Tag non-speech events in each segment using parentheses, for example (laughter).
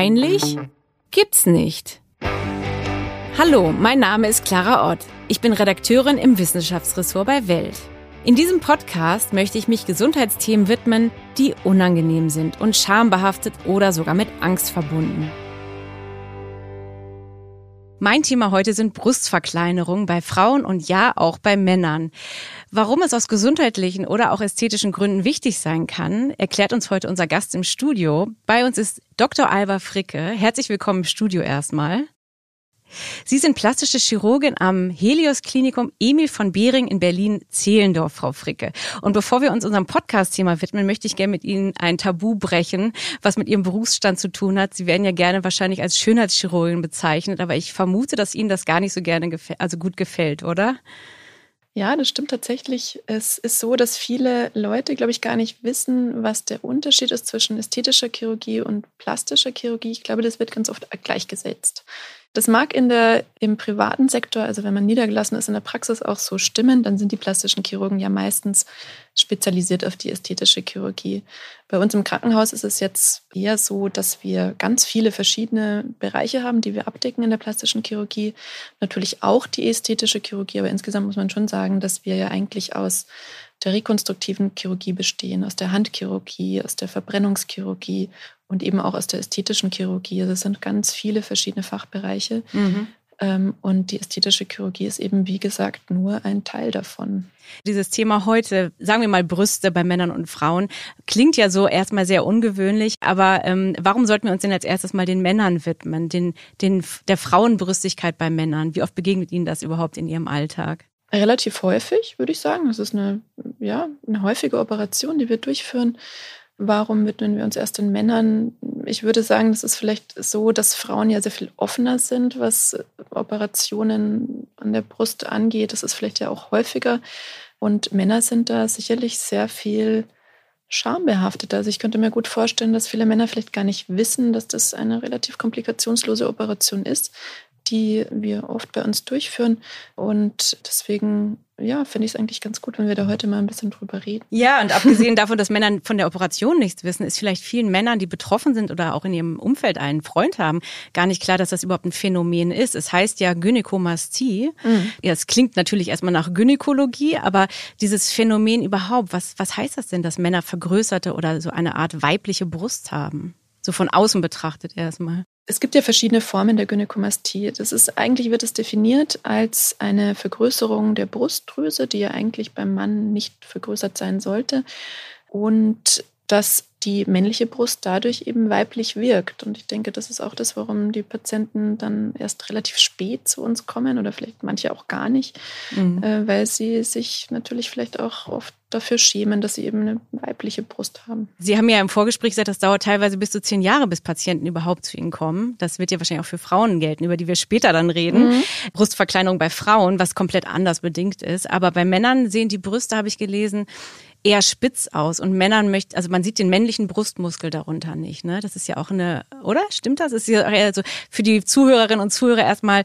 Peinlich? Gibt's nicht. Hallo, mein Name ist Clara Ott. Ich bin Redakteurin im Wissenschaftsressort bei Welt. In diesem Podcast möchte ich mich Gesundheitsthemen widmen, die unangenehm sind und schambehaftet oder sogar mit Angst verbunden. Mein Thema heute sind Brustverkleinerungen bei Frauen und ja auch bei Männern. Warum es aus gesundheitlichen oder auch ästhetischen Gründen wichtig sein kann, erklärt uns heute unser Gast im Studio. Bei uns ist Dr. Alba Fricke. Herzlich willkommen im Studio erstmal. Sie sind plastische Chirurgin am Helios Klinikum Emil von Behring in Berlin-Zehlendorf, Frau Fricke. Und bevor wir uns unserem Podcast-Thema widmen, möchte ich gerne mit Ihnen ein Tabu brechen, was mit Ihrem Berufsstand zu tun hat. Sie werden ja gerne wahrscheinlich als Schönheitschirurgin bezeichnet, aber ich vermute, dass Ihnen das gar nicht so gerne also gut gefällt, oder? Ja, das stimmt tatsächlich. Es ist so, dass viele Leute, glaube ich, gar nicht wissen, was der Unterschied ist zwischen ästhetischer Chirurgie und plastischer Chirurgie. Ich glaube, das wird ganz oft gleichgesetzt. Das mag in der, im privaten Sektor, also wenn man niedergelassen ist in der Praxis, auch so stimmen. Dann sind die plastischen Chirurgen ja meistens spezialisiert auf die ästhetische Chirurgie. Bei uns im Krankenhaus ist es jetzt eher so, dass wir ganz viele verschiedene Bereiche haben, die wir abdecken in der plastischen Chirurgie. Natürlich auch die ästhetische Chirurgie, aber insgesamt muss man schon sagen, dass wir ja eigentlich aus der rekonstruktiven Chirurgie bestehen, aus der Handchirurgie, aus der Verbrennungschirurgie und eben auch aus der ästhetischen Chirurgie. Also es sind ganz viele verschiedene Fachbereiche. Mhm. Ähm, und die ästhetische Chirurgie ist eben, wie gesagt, nur ein Teil davon. Dieses Thema heute, sagen wir mal Brüste bei Männern und Frauen, klingt ja so erstmal sehr ungewöhnlich, aber ähm, warum sollten wir uns denn als erstes mal den Männern widmen, den, den, der Frauenbrüstigkeit bei Männern? Wie oft begegnet Ihnen das überhaupt in Ihrem Alltag? Relativ häufig, würde ich sagen. Das ist eine, ja, eine häufige Operation, die wir durchführen. Warum widmen wir uns erst den Männern? Ich würde sagen, das ist vielleicht so, dass Frauen ja sehr viel offener sind, was Operationen an der Brust angeht. Das ist vielleicht ja auch häufiger. Und Männer sind da sicherlich sehr viel schambehaftet. Also ich könnte mir gut vorstellen, dass viele Männer vielleicht gar nicht wissen, dass das eine relativ komplikationslose Operation ist, die wir oft bei uns durchführen. Und deswegen, ja, finde ich es eigentlich ganz gut, wenn wir da heute mal ein bisschen drüber reden. Ja, und abgesehen (laughs) davon, dass Männer von der Operation nichts wissen, ist vielleicht vielen Männern, die betroffen sind oder auch in ihrem Umfeld einen Freund haben, gar nicht klar, dass das überhaupt ein Phänomen ist. Es heißt ja Gynäkomastie. Mhm. Ja, es klingt natürlich erstmal nach Gynäkologie, aber dieses Phänomen überhaupt, was, was heißt das denn, dass Männer vergrößerte oder so eine Art weibliche Brust haben? So von außen betrachtet erstmal. Es gibt ja verschiedene Formen der Gynäkomastie. Das ist eigentlich wird es definiert als eine Vergrößerung der Brustdrüse, die ja eigentlich beim Mann nicht vergrößert sein sollte. Und dass die männliche Brust dadurch eben weiblich wirkt. Und ich denke, das ist auch das, warum die Patienten dann erst relativ spät zu uns kommen oder vielleicht manche auch gar nicht, mhm. äh, weil sie sich natürlich vielleicht auch oft dafür schämen, dass sie eben eine weibliche Brust haben. Sie haben ja im Vorgespräch gesagt, das dauert teilweise bis zu zehn Jahre, bis Patienten überhaupt zu Ihnen kommen. Das wird ja wahrscheinlich auch für Frauen gelten, über die wir später dann reden. Mhm. Brustverkleinerung bei Frauen, was komplett anders bedingt ist. Aber bei Männern sehen die Brüste, habe ich gelesen, eher spitz aus und Männern möchte, also man sieht den männlichen Brustmuskel darunter nicht, ne? Das ist ja auch eine, oder? Stimmt das? Ist ja also für die Zuhörerinnen und Zuhörer erstmal,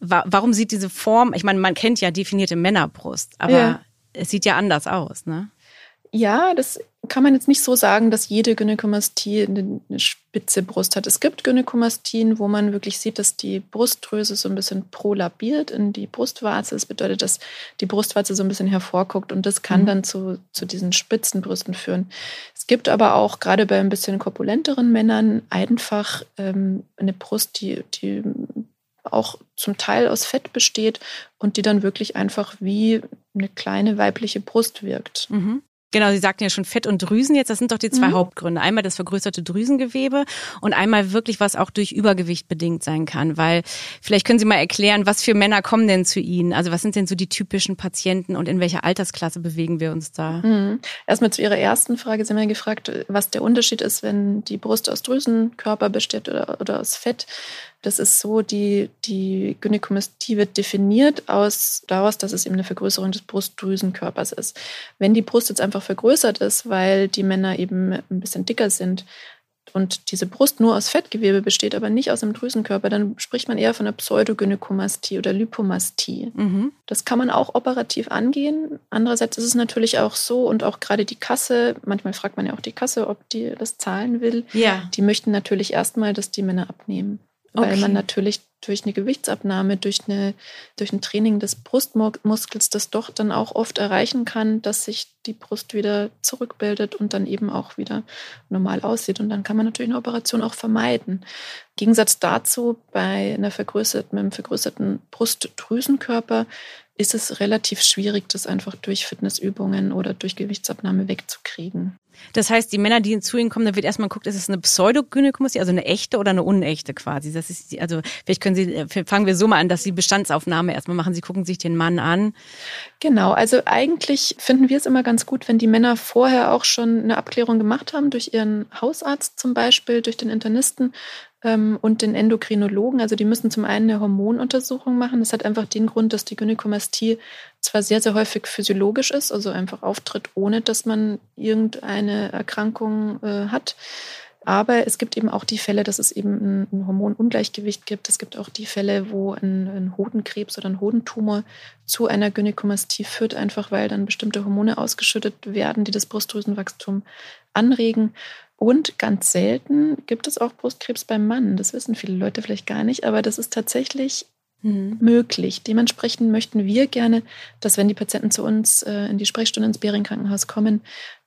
warum sieht diese Form, ich meine, man kennt ja definierte Männerbrust, aber ja. es sieht ja anders aus, ne? Ja, das kann man jetzt nicht so sagen, dass jede Gynäkomastie eine spitze Brust hat. Es gibt Gynäkomastien, wo man wirklich sieht, dass die Brustdrüse so ein bisschen prolabiert in die Brustwarze. Das bedeutet, dass die Brustwarze so ein bisschen hervorguckt und das kann mhm. dann zu, zu diesen spitzen Brüsten führen. Es gibt aber auch gerade bei ein bisschen korpulenteren Männern einfach ähm, eine Brust, die, die auch zum Teil aus Fett besteht und die dann wirklich einfach wie eine kleine weibliche Brust wirkt. Mhm. Genau, Sie sagten ja schon Fett und Drüsen jetzt, das sind doch die zwei mhm. Hauptgründe. Einmal das vergrößerte Drüsengewebe und einmal wirklich, was auch durch Übergewicht bedingt sein kann. Weil vielleicht können Sie mal erklären, was für Männer kommen denn zu Ihnen? Also was sind denn so die typischen Patienten und in welcher Altersklasse bewegen wir uns da? Mhm. Erstmal zu Ihrer ersten Frage. Sie haben ja gefragt, was der Unterschied ist, wenn die Brust aus Drüsenkörper besteht oder, oder aus Fett. Das ist so, die, die Gynäkomastie wird definiert aus, daraus, dass es eben eine Vergrößerung des Brustdrüsenkörpers ist. Wenn die Brust jetzt einfach vergrößert ist, weil die Männer eben ein bisschen dicker sind, und diese Brust nur aus Fettgewebe besteht, aber nicht aus einem Drüsenkörper, dann spricht man eher von einer Pseudogynäkomastie oder Lipomastie. Mhm. Das kann man auch operativ angehen. Andererseits ist es natürlich auch so und auch gerade die Kasse, manchmal fragt man ja auch die Kasse, ob die das zahlen will. Ja. Die möchten natürlich erstmal, dass die Männer abnehmen weil okay. man natürlich durch eine Gewichtsabnahme, durch, eine, durch ein Training des Brustmuskels das doch dann auch oft erreichen kann, dass sich die Brust wieder zurückbildet und dann eben auch wieder normal aussieht. Und dann kann man natürlich eine Operation auch vermeiden. Im Gegensatz dazu, bei einer vergrößerten, einem vergrößerten Brustdrüsenkörper ist es relativ schwierig, das einfach durch Fitnessübungen oder durch Gewichtsabnahme wegzukriegen. Das heißt, die Männer, die zu Ihnen kommen, da wird erstmal geguckt, ist es eine Pseudogynäkomastie, also eine echte oder eine unechte quasi. Das ist, also vielleicht können Sie, äh, fangen wir so mal an, dass Sie Bestandsaufnahme erstmal machen. Sie gucken sich den Mann an. Genau, also eigentlich finden wir es immer ganz gut, wenn die Männer vorher auch schon eine Abklärung gemacht haben, durch ihren Hausarzt zum Beispiel, durch den Internisten, ähm, und den Endokrinologen. Also die müssen zum einen eine Hormonuntersuchung machen. Das hat einfach den Grund, dass die Gynäkomastie zwar sehr, sehr häufig physiologisch ist, also einfach auftritt, ohne dass man irgendeine Erkrankung äh, hat. Aber es gibt eben auch die Fälle, dass es eben ein, Hormonungleichgewicht gibt. Es gibt auch die Fälle, wo ein, ein Hodenkrebs oder ein Hodentumor zu einer Gynäkomastie führt, einfach weil dann bestimmte Hormone ausgeschüttet werden, die das Brustdrüsenwachstum anregen. Und ganz selten gibt es auch Brustkrebs beim Mann. Das wissen viele Leute vielleicht gar nicht, aber das ist tatsächlich mhm. möglich. Dementsprechend möchten wir gerne, dass wenn die Patienten zu uns äh, in die Sprechstunde ins Bering Krankenhaus kommen,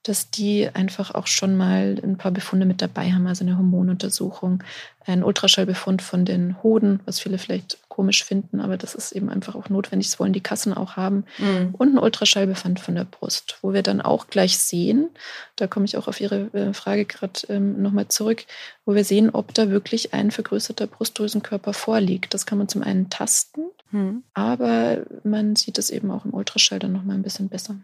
dass die einfach auch schon mal ein paar Befunde mit dabei haben, also eine Hormonuntersuchung, ein Ultraschallbefund von den Hoden, was viele vielleicht komisch finden, aber das ist eben einfach auch notwendig, das wollen die Kassen auch haben, mhm. und ein Ultraschallbefund von der Brust, wo wir dann auch gleich sehen, da komme ich auch auf Ihre äh, Frage gerade ähm, nochmal zurück, wo wir sehen, ob da wirklich ein vergrößerter Brustdrüsenkörper vorliegt. Das kann man zum einen tasten, mhm. aber man sieht es eben auch im Ultraschall dann nochmal ein bisschen besser.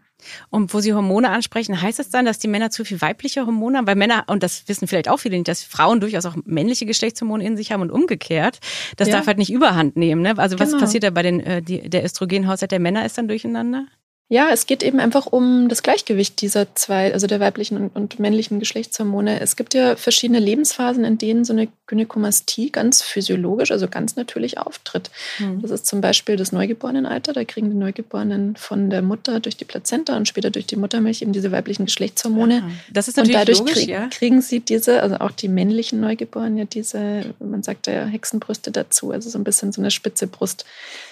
Und wo Sie Hormone ansprechen, heißt das dann, dass die Männer zu viel weibliche Hormone haben? Weil Männer, und das wissen vielleicht auch viele nicht, dass Frauen durchaus auch männliche Geschlechtshormone in sich haben und umgekehrt. Das ja. darf halt nicht überhand nehmen. Ne? Also was genau. passiert da bei den, äh, die, der Östrogenhaushalt der Männer ist dann durcheinander? Ja, es geht eben einfach um das Gleichgewicht dieser zwei, also der weiblichen und, und, männlichen Geschlechtshormone. Es gibt ja verschiedene Lebensphasen, in denen so eine Gynäkomastie ganz physiologisch, also ganz natürlich auftritt. Mhm. Das ist zum Beispiel das Neugeborenenalter. Da kriegen die Neugeborenen von der Mutter durch die Plazenta und später durch die Muttermilch eben diese weiblichen Geschlechtshormone. Ja. Das ist natürlich und dadurch logisch, krieg, ja. kriegen sie diese, also auch die männlichen Neugeborenen, ja diese, man sagt ja Hexenbrüste dazu, also so ein bisschen so eine spitze Brust.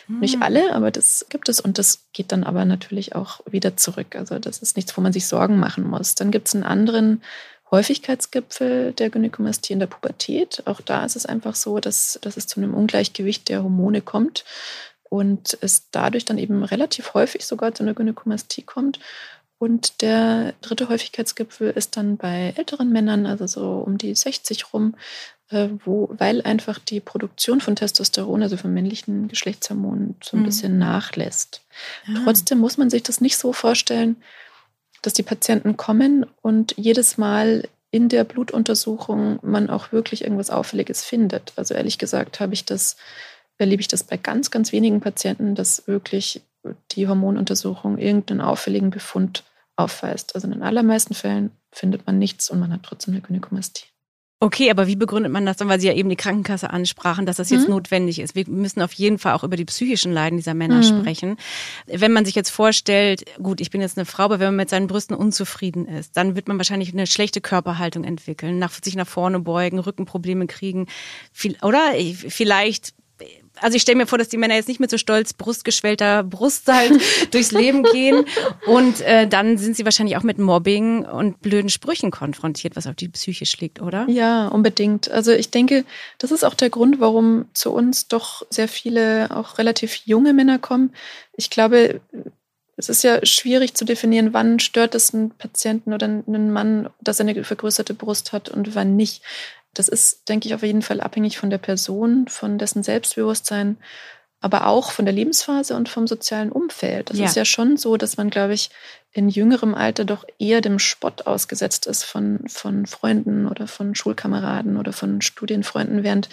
Mhm. Nicht alle, aber das gibt es und das geht dann aber natürlich auch wieder zurück. Also das ist nichts, wo man sich Sorgen machen muss. Dann gibt es einen anderen Häufigkeitsgipfel der Gynäkomastie in der Pubertät. Auch da ist es einfach so, dass, dass es zu einem Ungleichgewicht der Hormone kommt und es dadurch dann eben relativ häufig sogar zu einer Gynäkomastie kommt. Und der dritte Häufigkeitsgipfel ist dann bei älteren Männern, also so um die 60 rum, wo, weil einfach die Produktion von Testosteron, also von männlichen Geschlechtshormonen, so ein mhm. bisschen nachlässt. Ja. Trotzdem muss man sich das nicht so vorstellen, dass die Patienten kommen und jedes Mal in der Blutuntersuchung man auch wirklich irgendwas Auffälliges findet. Also ehrlich gesagt habe ich das, erlebe ich das bei ganz, ganz wenigen Patienten, dass wirklich die Hormonuntersuchung irgendeinen auffälligen Befund aufweist. Also in den allermeisten Fällen findet man nichts und man hat trotzdem eine Gynäkomastie. Okay, aber wie begründet man das dann, weil Sie ja eben die Krankenkasse ansprachen, dass das jetzt mhm. notwendig ist? Wir müssen auf jeden Fall auch über die psychischen Leiden dieser Männer mhm. sprechen. Wenn man sich jetzt vorstellt, gut, ich bin jetzt eine Frau, aber wenn man mit seinen Brüsten unzufrieden ist, dann wird man wahrscheinlich eine schlechte Körperhaltung entwickeln, nach, sich nach vorne beugen, Rückenprobleme kriegen, viel, oder? Vielleicht also ich stelle mir vor, dass die Männer jetzt nicht mit so stolz brustgeschwellter Brust halt (laughs) durchs Leben gehen. Und äh, dann sind sie wahrscheinlich auch mit Mobbing und blöden Sprüchen konfrontiert, was auf die Psyche schlägt, oder? Ja, unbedingt. Also ich denke, das ist auch der Grund, warum zu uns doch sehr viele auch relativ junge Männer kommen. Ich glaube, es ist ja schwierig zu definieren, wann stört es einen Patienten oder einen Mann, dass er eine vergrößerte Brust hat und wann nicht. Das ist, denke ich, auf jeden Fall abhängig von der Person, von dessen Selbstbewusstsein, aber auch von der Lebensphase und vom sozialen Umfeld. Das ja. ist ja schon so, dass man, glaube ich, in jüngerem Alter doch eher dem Spott ausgesetzt ist von, von Freunden oder von Schulkameraden oder von Studienfreunden, während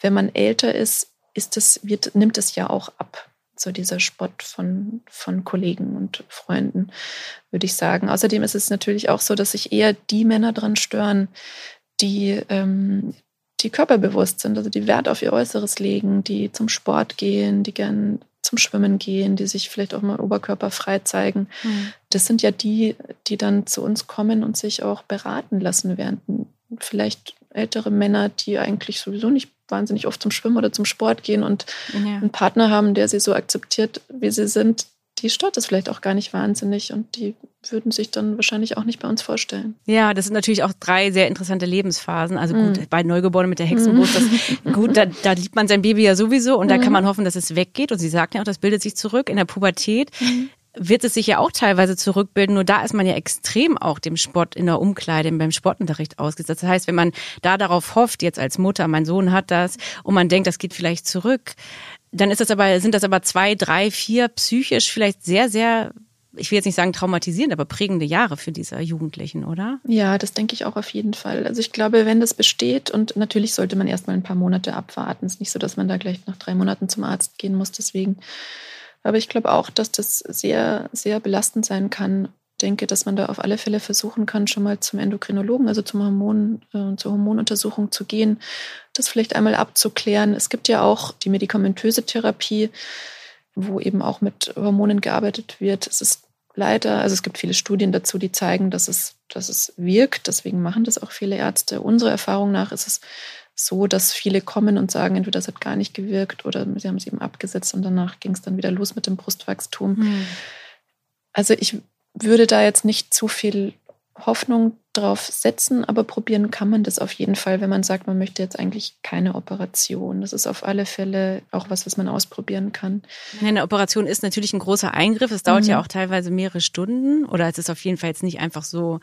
wenn man älter ist, ist es, wird, nimmt es ja auch ab. So dieser Spott von, von Kollegen und Freunden, würde ich sagen. Außerdem ist es natürlich auch so, dass sich eher die Männer daran stören, die, ähm, die körperbewusst sind, also die Wert auf ihr Äußeres legen, die zum Sport gehen, die gern zum Schwimmen gehen, die sich vielleicht auch mal oberkörperfrei zeigen. Mhm. Das sind ja die, die dann zu uns kommen und sich auch beraten lassen werden. Vielleicht ältere Männer, die eigentlich sowieso nicht wahnsinnig oft zum Schwimmen oder zum Sport gehen und ja. einen Partner haben, der sie so akzeptiert, wie sie sind, die stört es vielleicht auch gar nicht wahnsinnig und die würden sich dann wahrscheinlich auch nicht bei uns vorstellen. Ja, das sind natürlich auch drei sehr interessante Lebensphasen. Also gut, mm. bei Neugeborenen mit der Hexenbrust, das, (laughs) gut, da, da liebt man sein Baby ja sowieso und mm. da kann man hoffen, dass es weggeht. Und Sie sagten ja auch, das bildet sich zurück in der Pubertät. Mm wird es sich ja auch teilweise zurückbilden. Nur da ist man ja extrem auch dem Sport in der Umkleide, beim Sportunterricht ausgesetzt. Das heißt, wenn man da darauf hofft, jetzt als Mutter, mein Sohn hat das, und man denkt, das geht vielleicht zurück, dann ist das aber, sind das aber zwei, drei, vier psychisch vielleicht sehr, sehr ich will jetzt nicht sagen traumatisierend, aber prägende Jahre für diese Jugendlichen, oder? Ja, das denke ich auch auf jeden Fall. Also ich glaube, wenn das besteht und natürlich sollte man erstmal ein paar Monate abwarten. Es ist nicht so, dass man da gleich nach drei Monaten zum Arzt gehen muss. Deswegen aber ich glaube auch, dass das sehr, sehr belastend sein kann. Ich denke, dass man da auf alle Fälle versuchen kann, schon mal zum Endokrinologen, also zum Hormon, äh, zur Hormonuntersuchung zu gehen, das vielleicht einmal abzuklären. Es gibt ja auch die medikamentöse Therapie, wo eben auch mit Hormonen gearbeitet wird. Es ist leider, also es gibt viele Studien dazu, die zeigen, dass es, dass es wirkt. Deswegen machen das auch viele Ärzte. Unserer Erfahrung nach ist es so, dass viele kommen und sagen, entweder es hat gar nicht gewirkt oder sie haben es eben abgesetzt und danach ging es dann wieder los mit dem Brustwachstum. Hm. Also ich würde da jetzt nicht zu viel Hoffnung drauf setzen, aber probieren kann man das auf jeden Fall, wenn man sagt, man möchte jetzt eigentlich keine Operation. Das ist auf alle Fälle auch was, was man ausprobieren kann. Eine Operation ist natürlich ein großer Eingriff. Es dauert mhm. ja auch teilweise mehrere Stunden oder es ist auf jeden Fall jetzt nicht einfach so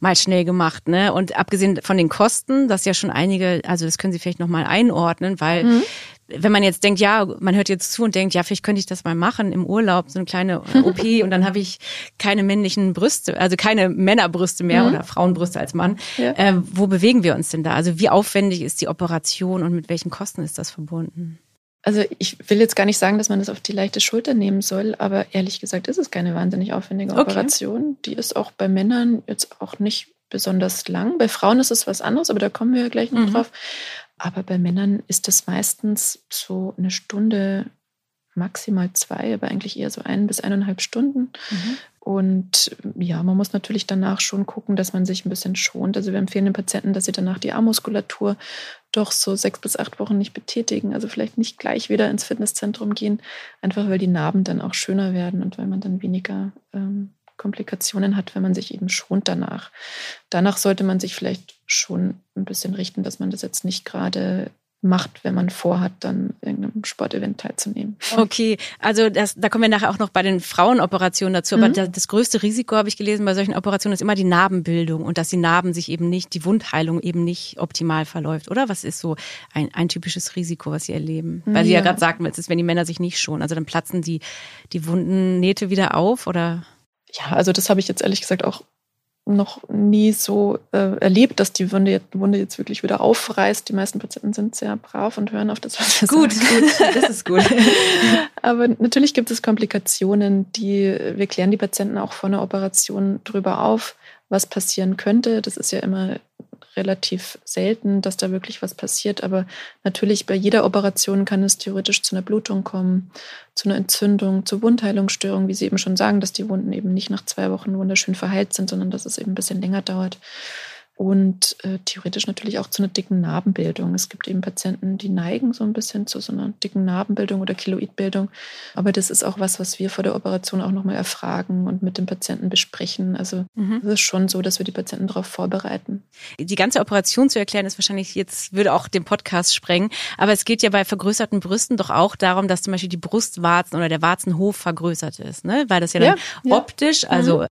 mal schnell gemacht. Ne? Und abgesehen von den Kosten, das ja schon einige, also das können Sie vielleicht nochmal einordnen, weil mhm wenn man jetzt denkt, ja, man hört jetzt zu und denkt, ja, vielleicht könnte ich das mal machen im Urlaub, so eine kleine (laughs) OP und dann habe ich keine männlichen Brüste, also keine Männerbrüste mehr mhm. oder Frauenbrüste als Mann. Ja. Äh, wo bewegen wir uns denn da? Also wie aufwendig ist die Operation und mit welchen Kosten ist das verbunden? Also ich will jetzt gar nicht sagen, dass man das auf die leichte Schulter nehmen soll, aber ehrlich gesagt ist es keine wahnsinnig aufwendige okay. Operation. Die ist auch bei Männern jetzt auch nicht besonders lang. Bei Frauen ist es was anderes, aber da kommen wir ja gleich noch mhm. drauf. Aber bei Männern ist das meistens so eine Stunde, maximal zwei, aber eigentlich eher so ein bis eineinhalb Stunden. Mhm. Und ja, man muss natürlich danach schon gucken, dass man sich ein bisschen schont. Also wir empfehlen den Patienten, dass sie danach die Armmuskulatur doch so sechs bis acht Wochen nicht betätigen. Also vielleicht nicht gleich wieder ins Fitnesszentrum gehen, einfach weil die Narben dann auch schöner werden und weil man dann weniger ähm, Komplikationen hat, wenn man sich eben schont danach. Danach sollte man sich vielleicht schon ein bisschen richten, dass man das jetzt nicht gerade macht, wenn man vorhat, dann irgendeinem Sportevent teilzunehmen. Okay, also das, da kommen wir nachher auch noch bei den Frauenoperationen dazu. Aber mhm. das, das, größte Risiko, habe ich gelesen, bei solchen Operationen ist immer die Narbenbildung und dass die Narben sich eben nicht, die Wundheilung eben nicht optimal verläuft, oder? Was ist so ein, ein typisches Risiko, was Sie erleben? Weil Sie ja, ja gerade sagten, es ist, wenn die Männer sich nicht schonen, also dann platzen die, die Wundennähte wieder auf, oder? ja, also das habe ich jetzt ehrlich gesagt auch noch nie so äh, erlebt, dass die Wunde jetzt, Wunde jetzt wirklich wieder aufreißt. Die meisten Patienten sind sehr brav und hören auf das, was wir gut, sagen. Gut, das ist gut. (laughs) Aber natürlich gibt es Komplikationen, die wir klären die Patienten auch vor einer Operation drüber auf, was passieren könnte. Das ist ja immer relativ selten, dass da wirklich was passiert. Aber natürlich bei jeder Operation kann es theoretisch zu einer Blutung kommen, zu einer Entzündung, zu Wundheilungsstörungen, wie Sie eben schon sagen, dass die Wunden eben nicht nach zwei Wochen wunderschön verheilt sind, sondern dass es eben ein bisschen länger dauert und äh, theoretisch natürlich auch zu einer dicken Narbenbildung. Es gibt eben Patienten, die neigen so ein bisschen zu so einer dicken Narbenbildung oder Keloidbildung. Aber das ist auch was, was wir vor der Operation auch nochmal erfragen und mit dem Patienten besprechen. Also mhm. es ist schon so, dass wir die Patienten darauf vorbereiten. Die ganze Operation zu erklären, ist wahrscheinlich jetzt, würde auch den Podcast sprengen. Aber es geht ja bei vergrößerten Brüsten doch auch darum, dass zum Beispiel die Brustwarzen oder der Warzenhof vergrößert ist, ne? Weil das ja dann ja, optisch, also mhm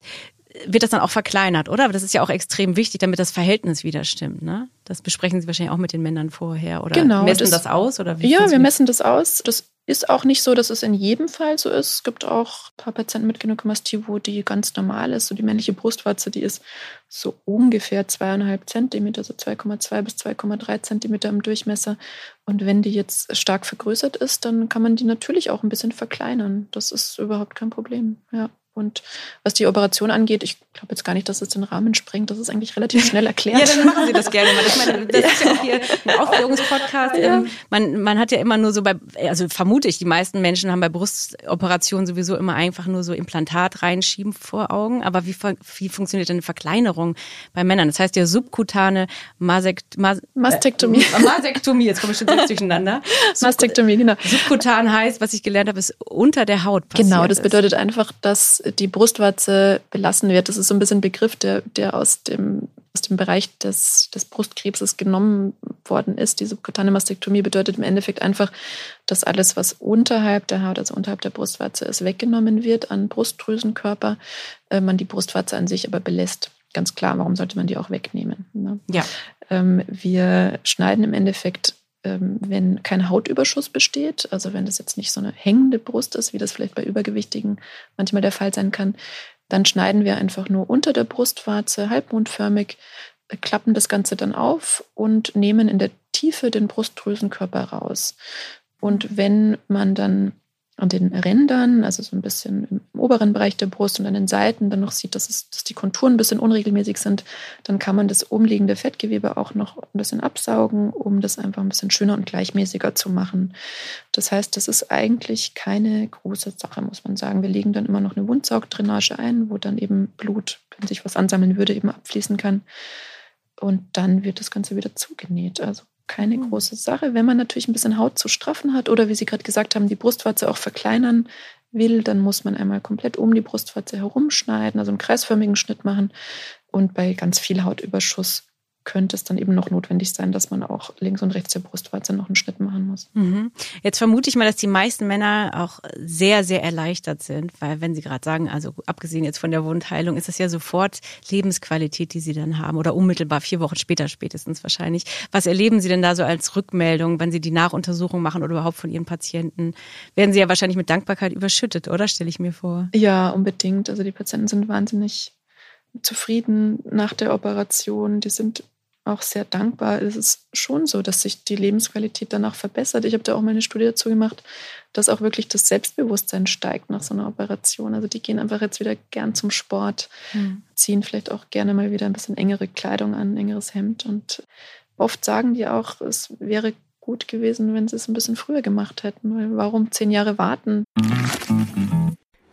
wird das dann auch verkleinert, oder? Aber das ist ja auch extrem wichtig, damit das Verhältnis wieder stimmt, ne? Das besprechen Sie wahrscheinlich auch mit den Männern vorher oder genau, messen das, das aus oder wie? Ja, wir messen das aus. Das ist auch nicht so, dass es in jedem Fall so ist. Es gibt auch ein paar Patienten mit Gynäkomastie, wo die ganz normal ist. So die männliche Brustwarze, die ist so ungefähr zweieinhalb Zentimeter, so 2,2 bis 2,3 Zentimeter im Durchmesser. Und wenn die jetzt stark vergrößert ist, dann kann man die natürlich auch ein bisschen verkleinern. Das ist überhaupt kein Problem. Ja. Und was die Operation angeht, ich Ich glaube jetzt gar nicht, dass es den Rahmen sprengt. Das ist eigentlich relativ schnell erklärt. ja, dann machen Sie das gerne mal. Ich meine, das ist ja auch hier ein Aufklärungspodcast. Ja. Ähm, man, man hat ja immer nur so bei, also vermute ich, die meisten Menschen haben bei Brustoperationen sowieso immer einfach nur so Implantat reinschieben vor Augen. Aber wie, wie funktioniert denn eine Verkleinerung bei Männern? Das heißt ja subkutane Masekt, Mas, Mastektomie. Äh, Mastektomie, jetzt komme ich schon selbst durcheinander. (laughs) Mastektomie, genau. Subkutan heißt, was ich gelernt habe, ist unter der Haut passiert Genau, das bedeutet einfach, dass die Brustwarze belassen wird. Das ist so ein bisschen ein Begriff, der, der aus dem aus dem Bereich des, des Brustkrebses genommen worden ist. Die subkutane Mastektomie bedeutet im Endeffekt einfach, dass alles, was unterhalb der Haut, also unterhalb der Brustwarze ist, weggenommen wird an Brustdrüsenkörper, äh, man die Brustwarze an sich aber belässt. Ganz klar, warum sollte man die auch wegnehmen? Ne? Ja. Ähm, wir schneiden im Endeffekt ähm, wenn kein Hautüberschuss besteht, also wenn das jetzt nicht so eine hängende Brust ist, wie das vielleicht bei Übergewichtigen manchmal der Fall sein kann, dann schneiden wir einfach nur unter der Brustwarze halbmondförmig, äh, klappen das Ganze dann auf und nehmen in der Tiefe den Brustdrüsenkörper raus. Und wenn man dann an den Rändern, also so ein bisschen im oberen Bereich der Brust und an den Seiten dann noch sieht, dass, es, dass die Konturen ein bisschen unregelmäßig sind, dann kann man das umliegende Fettgewebe auch noch ein bisschen absaugen, um das einfach ein bisschen schöner und gleichmäßiger zu machen. Das heißt, das ist eigentlich keine große Sache, muss man sagen. Wir legen dann immer noch eine Wundsaugdrainage ein, wo dann eben Blut, wenn sich was ansammeln würde, eben abfließen kann. Und dann wird das Ganze wieder zugenäht. Also keine mhm. große Sache. Wenn man natürlich ein bisschen Haut zu straffen hat oder wie Sie gerade gesagt haben, die Brustwarze auch verkleinern will, dann muss man einmal komplett um die Brustwarze herumschneiden, also einen kreisförmigen Schnitt machen. Und bei ganz viel Hautüberschuss könnte es dann eben noch notwendig sein, dass man auch links und rechts der Brustwarze noch einen Schnitt machen muss. Mhm. Jetzt vermute ich mal, dass die meisten Männer auch sehr, sehr erleichtert sind, weil wenn Sie gerade sagen, also abgesehen jetzt von der Wundheilung, ist es ja sofort Lebensqualität, die Sie dann haben oder unmittelbar vier Wochen später spätestens wahrscheinlich. Was erleben Sie denn da so als Rückmeldung, wenn Sie die Nachuntersuchung machen oder überhaupt von Ihren Patienten? Werden Sie ja wahrscheinlich mit Dankbarkeit überschüttet, oder stelle ich mir vor? Ja, unbedingt. Also die Patienten sind wahnsinnig zufrieden nach der Operation. Die sind auch sehr dankbar. Es ist schon so, dass sich die Lebensqualität danach verbessert. Ich habe da auch mal eine Studie dazu gemacht, dass auch wirklich das Selbstbewusstsein steigt nach so einer Operation. Also die gehen einfach jetzt wieder gern zum Sport, mhm. ziehen vielleicht auch gerne mal wieder ein bisschen engere Kleidung an, ein engeres Hemd. Und oft sagen die auch, es wäre gut gewesen, wenn sie es ein bisschen früher gemacht hätten. Weil warum zehn Jahre warten?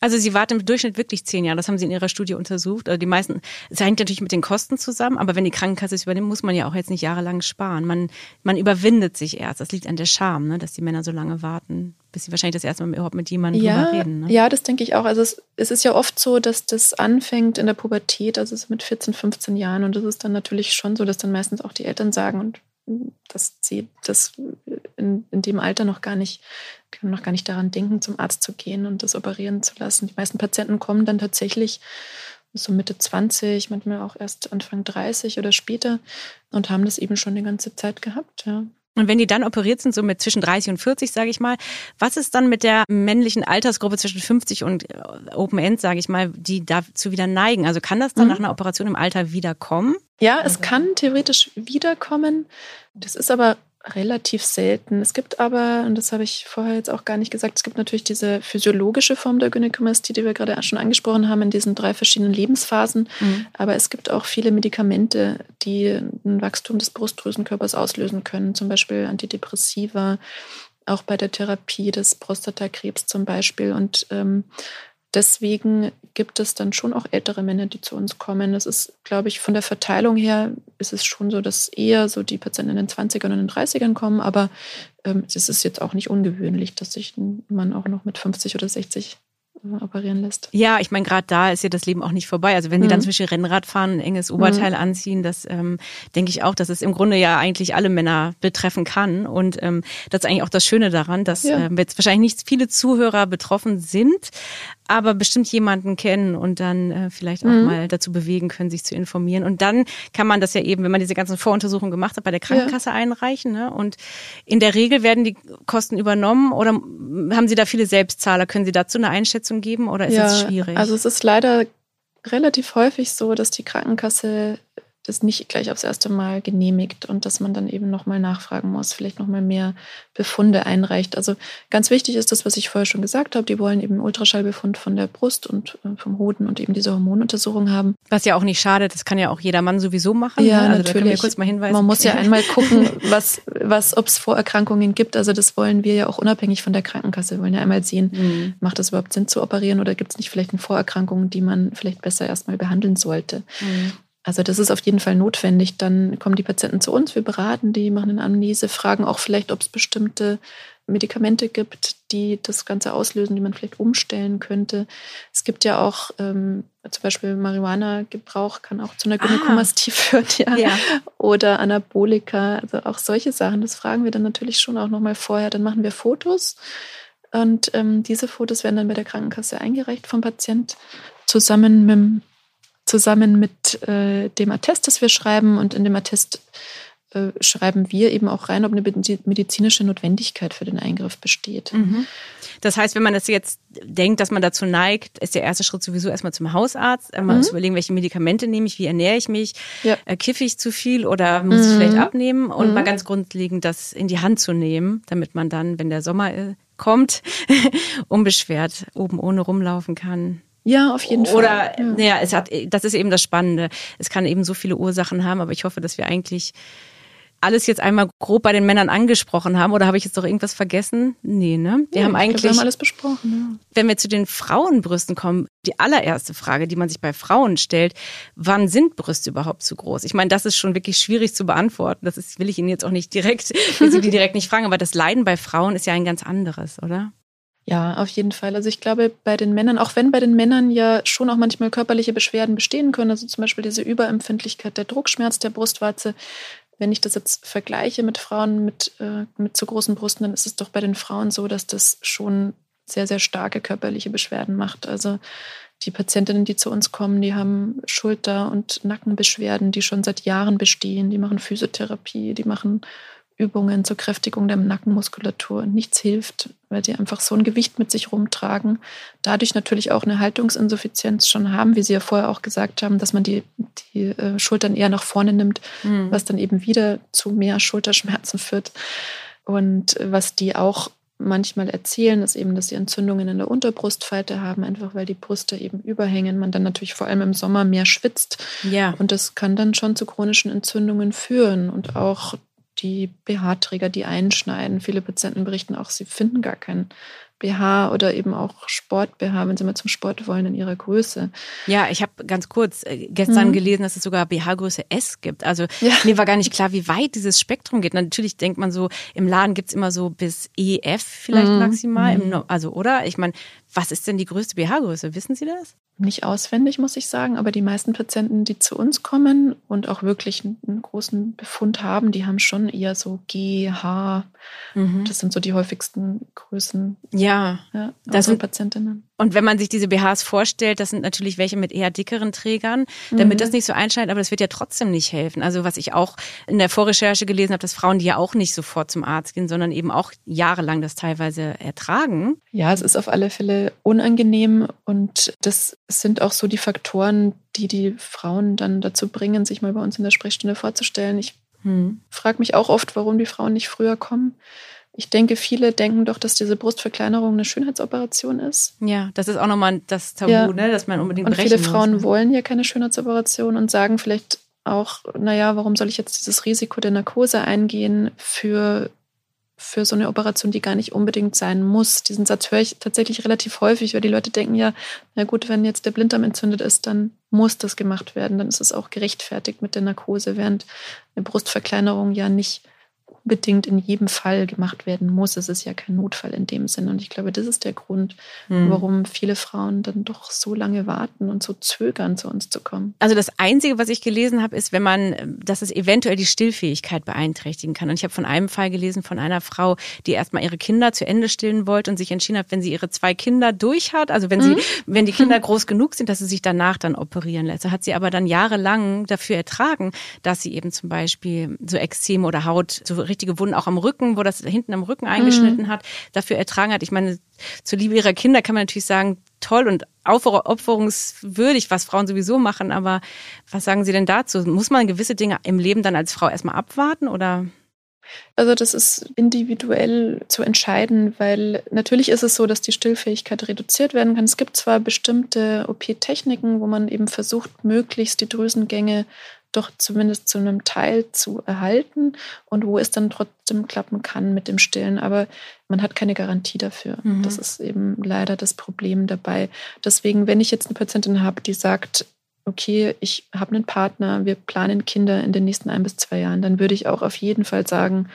Also sie warten im Durchschnitt wirklich zehn Jahre. Das haben sie in ihrer Studie untersucht. Also die meisten, es hängt natürlich mit den Kosten zusammen, aber wenn die Krankenkasse es übernimmt, muss man ja auch jetzt nicht jahrelang sparen. Man, man überwindet sich erst. Das liegt an der Scham, ne, dass die Männer so lange warten, bis sie wahrscheinlich das erste Mal überhaupt mit jemandem ja, drüber reden. Ne? Ja, das denke ich auch. Also es, es, ist ja oft so, dass das anfängt in der Pubertät, also mit 14, 15 Jahren. Und das ist dann natürlich schon so, dass dann meistens auch die Eltern sagen und dass sie das in, in dem Alter noch gar nicht können noch gar nicht daran denken, zum Arzt zu gehen und das operieren zu lassen. Die meisten Patienten kommen dann tatsächlich so Mitte 20, manchmal auch erst Anfang 30 oder später und haben das eben schon die ganze Zeit gehabt, ja. Und wenn die dann operiert sind, so mit zwischen 30 und 40, sage ich mal, was ist dann mit der männlichen Altersgruppe zwischen 50 und äh, Open End, sage ich mal, die dazu wieder neigen? Also kann das dann mhm. nach einer Operation im Alter wiederkommen? Ja, es kann theoretisch wiederkommen. Das ist aber relativ selten. Es gibt aber, und das habe ich vorher jetzt auch gar nicht gesagt, es gibt natürlich diese physiologische Form der Gynäkomastie, die wir gerade schon angesprochen haben, in diesen drei verschiedenen Lebensphasen. Mhm. Aber es gibt auch viele Medikamente, die ein Wachstum des Brustdrüsenkörpers auslösen können, zum Beispiel Antidepressiva, auch bei der Therapie des Prostatakrebs zum Beispiel. Und ähm, deswegen gibt es dann schon auch ältere Männer, die zu uns kommen. Das ist, glaube ich, von der Verteilung her ist es schon so, dass eher so die Patienten in den 20ern und den 30ern kommen, aber ähm, es ist jetzt auch nicht ungewöhnlich, dass sich ein Mann auch noch mit 50 oder 60 operieren lässt. Ja, ich meine, gerade da ist ja das Leben auch nicht vorbei. Also wenn mhm. die dann zwischen Rennrad fahren, ein enges Oberteil mhm. anziehen, das ähm, denke ich auch, dass es im Grunde ja eigentlich alle Männer betreffen kann. Und ähm, das ist eigentlich auch das Schöne daran, dass ja. ähm, jetzt wahrscheinlich nicht viele Zuhörer betroffen sind, aber bestimmt jemanden kennen und dann äh, vielleicht auch mhm. mal dazu bewegen können, sich zu informieren. Und dann kann man das ja eben, wenn man diese ganzen Voruntersuchungen gemacht hat, bei der Krankenkasse ja. einreichen. Ne? Und in der Regel werden die Kosten übernommen oder haben Sie da viele Selbstzahler? Können Sie dazu eine Einschätzung geben oder ist ja, das schwierig? Also es ist leider relativ häufig so, dass die Krankenkasse das nicht gleich aufs erste Mal genehmigt und dass man dann eben nochmal nachfragen muss, vielleicht nochmal mehr Befunde einreicht. Also ganz wichtig ist das, was ich vorher schon gesagt habe. Die wollen eben einen Ultraschallbefund von der Brust und äh, vom Hoden und eben diese Hormonuntersuchung haben. Was ja auch nicht schadet, das kann ja auch jeder Mann sowieso machen. Ja, ne? also natürlich. kurz mal hinweisen. Man muss ja (laughs) einmal gucken, was, was, ob es Vorerkrankungen gibt. Also das wollen wir ja auch unabhängig von der Krankenkasse. Wir wollen ja einmal sehen, mhm. macht es überhaupt Sinn zu operieren oder gibt es nicht vielleicht eine Vorerkrankung, die man vielleicht besser erstmal behandeln sollte. Mhm. Also das ist auf jeden Fall notwendig. Dann kommen die Patienten zu uns, wir beraten die, machen eine Amnese, fragen auch vielleicht, ob es bestimmte Medikamente gibt, die das Ganze auslösen, die man vielleicht umstellen könnte. Es gibt ja auch ähm, zum Beispiel Marihuana-Gebrauch kann auch zu einer Gynäkomastie ah. (laughs) führen, ja. ja. Oder Anabolika, also auch solche Sachen. Das fragen wir dann natürlich schon auch nochmal vorher. Dann machen wir Fotos und ähm, diese Fotos werden dann bei der Krankenkasse eingereicht vom Patient zusammen mit dem zusammen mit äh, dem Attest, das wir schreiben. Und in dem Attest äh, schreiben wir eben auch rein, ob eine medizinische Notwendigkeit für den Eingriff besteht. Mhm. Das heißt, wenn man das jetzt denkt, dass man dazu neigt, ist der erste Schritt sowieso erstmal zum Hausarzt, einmal mhm. zu überlegen, welche Medikamente nehme ich, wie ernähre ich mich, ja. äh, kiffe ich zu viel oder muss mhm. ich vielleicht abnehmen und mhm. mal ganz grundlegend das in die Hand zu nehmen, damit man dann, wenn der Sommer äh, kommt, (laughs) unbeschwert oben ohne rumlaufen kann. Ja, auf jeden Fall. Oder, ja. naja, es hat, das ist eben das Spannende. Es kann eben so viele Ursachen haben, aber ich hoffe, dass wir eigentlich alles jetzt einmal grob bei den Männern angesprochen haben. Oder habe ich jetzt doch irgendwas vergessen? Nee, ne? Wir ja, haben eigentlich. Glaub, wir haben alles besprochen, ja. Wenn wir zu den Frauenbrüsten kommen, die allererste Frage, die man sich bei Frauen stellt, wann sind Brüste überhaupt zu groß? Ich meine, das ist schon wirklich schwierig zu beantworten. Das ist, will ich Ihnen jetzt auch nicht direkt, (laughs) will Sie die direkt nicht fragen, aber das Leiden bei Frauen ist ja ein ganz anderes, oder? Ja, auf jeden Fall. Also ich glaube, bei den Männern, auch wenn bei den Männern ja schon auch manchmal körperliche Beschwerden bestehen können, also zum Beispiel diese Überempfindlichkeit, der Druckschmerz der Brustwarze, wenn ich das jetzt vergleiche mit Frauen mit, äh, mit zu großen Brüsten, dann ist es doch bei den Frauen so, dass das schon sehr, sehr starke körperliche Beschwerden macht. Also die Patientinnen, die zu uns kommen, die haben Schulter- und Nackenbeschwerden, die schon seit Jahren bestehen. Die machen Physiotherapie, die machen Übungen zur Kräftigung der Nackenmuskulatur. Nichts hilft, weil sie einfach so ein Gewicht mit sich rumtragen. Dadurch natürlich auch eine Haltungsinsuffizienz schon haben, wie Sie ja vorher auch gesagt haben, dass man die, die äh, Schultern eher nach vorne nimmt, mhm. was dann eben wieder zu mehr Schulterschmerzen führt. Und was die auch manchmal erzählen, ist eben, dass sie Entzündungen in der Unterbrustfalte haben, einfach weil die Brüste eben überhängen. Man dann natürlich vor allem im Sommer mehr schwitzt. Ja. Und das kann dann schon zu chronischen Entzündungen führen und auch die BH-Träger, die einschneiden. Viele Patienten berichten auch, sie finden gar keinen BH oder eben auch Sport-BH, wenn sie mal zum Sport wollen, in ihrer Größe. Ja, ich habe ganz kurz äh, gestern mhm. gelesen, dass es sogar BH-Größe S gibt. Also ja. mir war gar nicht klar, wie weit dieses Spektrum geht. Natürlich denkt man so, im Laden gibt's immer so bis EF vielleicht mhm. maximal. Mhm. also, oder? Ich meine, was ist denn die größte BH-Größe? Wissen Sie das? Nicht auswendig, muss ich sagen, aber die meisten Patienten, die zu uns kommen und auch wirklich einen großen Befund haben, die haben schon eher so G, H. Mhm. Das sind so die häufigsten Größen. Ja, ja das sind Patientinnen. Und wenn man sich diese BHs vorstellt, das sind natürlich welche mit eher dickeren Trägern, damit mhm. das nicht so einschneidet, aber das wird ja trotzdem nicht helfen. Also was ich auch in der Vorrecherche gelesen habe, dass Frauen, die ja auch nicht sofort zum Arzt gehen, sondern eben auch jahrelang das teilweise ertragen. Ja, es ist auf alle Fälle unangenehm und das sind auch so die Faktoren, die die Frauen dann dazu bringen, sich mal bei uns in der Sprechstunde vorzustellen. Ich hm. frage mich auch oft, warum die Frauen nicht früher kommen. Ich denke, viele denken doch, dass diese Brustverkleinerung eine Schönheitsoperation ist. Ja, das ist auch nochmal das Tabu, ja. ne, dass man unbedingt Und viele muss, Frauen ne? wollen ja keine Schönheitsoperation und sagen vielleicht auch, naja, warum soll ich jetzt dieses Risiko der Narkose eingehen für für so eine Operation, die gar nicht unbedingt sein muss. Diesen Satz höre ich tatsächlich relativ häufig, weil die Leute denken ja, na gut, wenn jetzt der Blinddarm entzündet ist, dann muss das gemacht werden, dann ist es auch gerechtfertigt mit der Narkose, während eine Brustverkleinerung ja nicht unbedingt in jedem Fall gemacht werden muss. Es ist ja kein Notfall in dem Sinne. Und ich glaube, das ist der Grund, mhm. warum viele Frauen dann doch so lange warten und so zögern, zu uns zu kommen. Also das Einzige, was ich gelesen habe, ist, wenn man, dass es eventuell die Stillfähigkeit beeinträchtigen kann. Und ich habe von einem Fall gelesen von einer Frau, die erstmal ihre Kinder zu Ende stillen wollte und sich entschieden hat, wenn sie ihre zwei Kinder durch hat, also wenn sie, mhm. wenn die Kinder (laughs) groß genug sind, dass sie sich danach dann operieren lässt. So hat sie aber dann jahrelang dafür ertragen, dass sie eben zum Beispiel so Ekzeme oder Haut so richtige Wunden auch am Rücken, wo das hinten am Rücken eingeschnitten mhm. hat, dafür ertragen hat. Ich meine, zur Liebe ihrer Kinder kann man natürlich sagen, toll und aufopferungswürdig, was Frauen sowieso machen, aber was sagen Sie denn dazu? Muss man gewisse Dinge im Leben dann als Frau erstmal abwarten oder? Also das ist individuell zu entscheiden, weil natürlich ist es so, dass die Stillfähigkeit reduziert werden kann. Es gibt zwar bestimmte OP-Techniken, wo man eben versucht, möglichst die Drüsengänge doch zumindest zu einem Teil zu erhalten und wo es dann trotzdem klappen kann mit dem Stillen. Aber man hat keine Garantie dafür. Mhm. Das ist eben leider das Problem dabei. Deswegen, wenn ich jetzt eine Patientin habe, die sagt, okay, ich habe einen Partner, wir planen Kinder in den nächsten ein bis zwei Jahren, dann würde ich auch auf jeden Fall sagen,